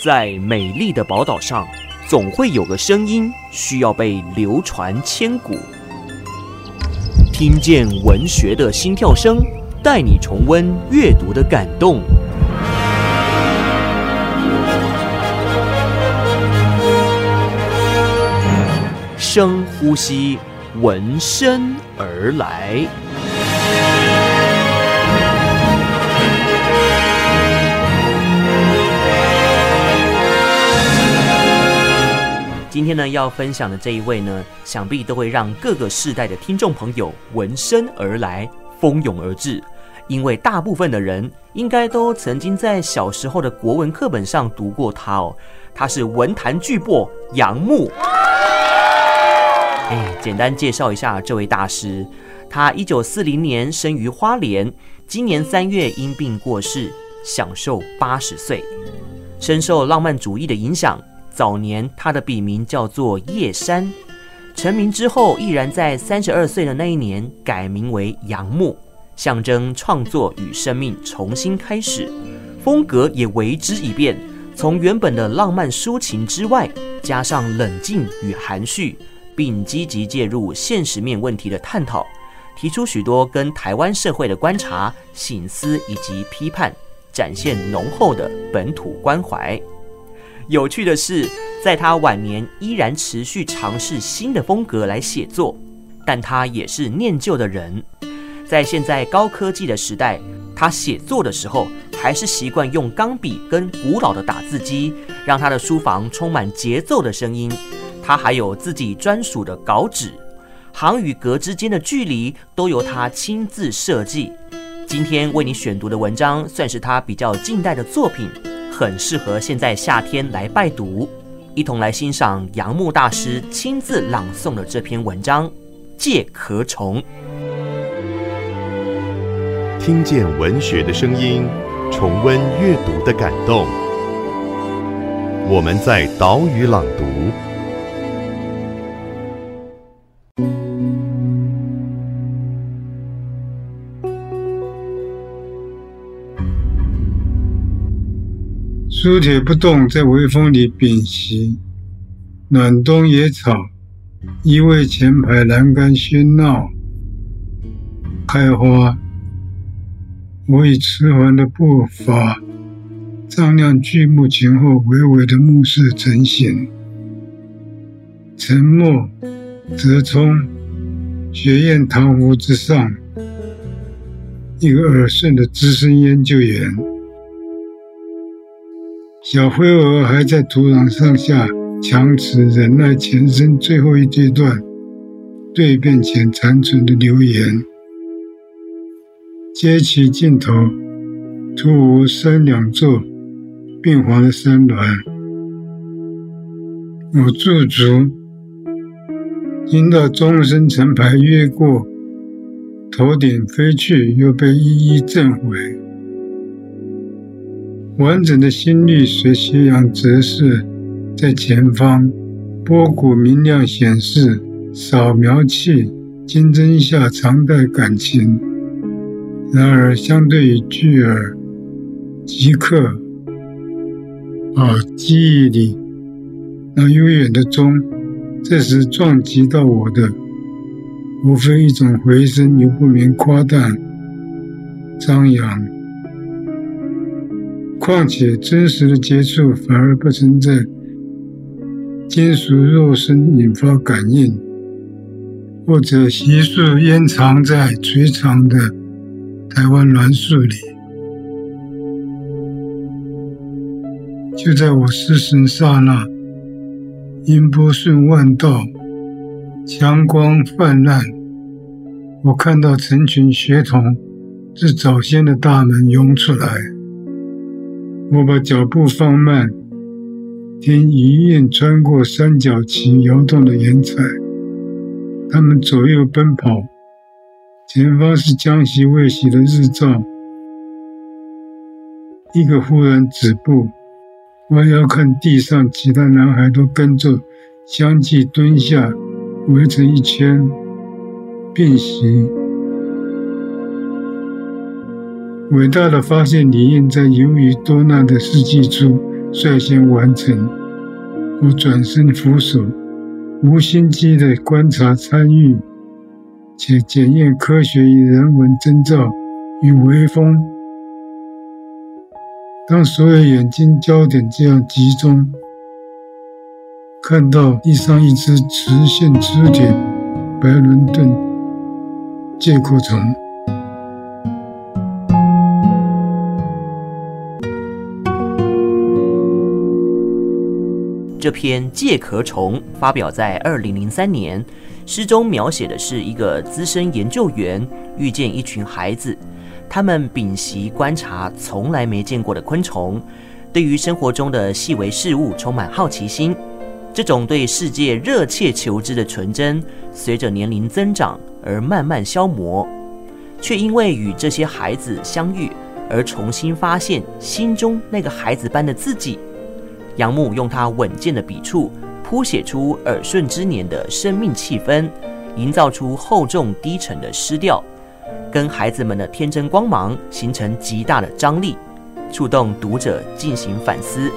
在美丽的宝岛上，总会有个声音需要被流传千古。听见文学的心跳声，带你重温阅读的感动。深呼吸，闻声而来。今天呢，要分享的这一位呢，想必都会让各个世代的听众朋友闻声而来，蜂拥而至。因为大部分的人应该都曾经在小时候的国文课本上读过他哦。他是文坛巨擘杨牧。哎，简单介绍一下这位大师。他一九四零年生于花莲，今年三月因病过世，享受八十岁。深受浪漫主义的影响。早年，他的笔名叫做叶山，成名之后，毅然在三十二岁的那一年改名为杨牧，象征创作与生命重新开始，风格也为之一变，从原本的浪漫抒情之外，加上冷静与含蓄，并积极介入现实面问题的探讨，提出许多跟台湾社会的观察、醒思以及批判，展现浓厚的本土关怀。有趣的是，在他晚年依然持续尝试新的风格来写作，但他也是念旧的人，在现在高科技的时代，他写作的时候还是习惯用钢笔跟古老的打字机，让他的书房充满节奏的声音。他还有自己专属的稿纸，行与格之间的距离都由他亲自设计。今天为你选读的文章，算是他比较近代的作品。很适合现在夏天来拜读，一同来欣赏杨牧大师亲自朗诵的这篇文章《借壳虫》。听见文学的声音，重温阅读的感动。我们在岛屿朗读。书帖不动，在微风里屏息。暖冬野草，依偎前排栏杆喧闹开花。我以迟缓的步伐，丈量巨木前后微微的暮色成形。沉默，折冲，学院堂屋之上，一个耳顺的资深研究员。小灰蛾还在土壤上下强持忍耐，前生最后一阶段蜕变前残存的留言。街起尽头，突无三两座病黄的山峦。我驻足，听到钟声成排越过头顶飞去，又被一一震毁。完整的心率随斜阳折射在前方，波谷明亮显示，扫描器金针下藏带感情。然而，相对于巨耳即刻，啊，记忆里那悠远的钟，这时撞击到我的，无非一种回声，又不免夸诞张扬。况且真实的接触反而不存在金属肉身引发感应，或者悉数掩藏在垂长的台湾栾树里。就在我失神刹那，音波顺万道，强光泛滥，我看到成群学童自早先的大门涌出来。我把脚步放慢，听余韵穿过三角旗摇动的云彩，他们左右奔跑，前方是将息未息的日照。一个忽然止步，弯腰看地上，其他男孩都跟着相继蹲下，围成一圈，屏息。伟大的发现理念在由于多难的世纪初率先完成。我转身扶手，无心机的观察参与，且检验科学与人文征兆与微风。当所有眼睛焦点这样集中，看到地上一只直线肢体白伦敦介壳虫。这篇介壳虫发表在二零零三年，诗中描写的是一个资深研究员遇见一群孩子，他们屏息观察从来没见过的昆虫，对于生活中的细微事物充满好奇心。这种对世界热切求知的纯真，随着年龄增长而慢慢消磨，却因为与这些孩子相遇而重新发现心中那个孩子般的自己。杨牧用他稳健的笔触，铺写出耳顺之年的生命气氛，营造出厚重低沉的诗调，跟孩子们的天真光芒形成极大的张力，触动读者进行反思。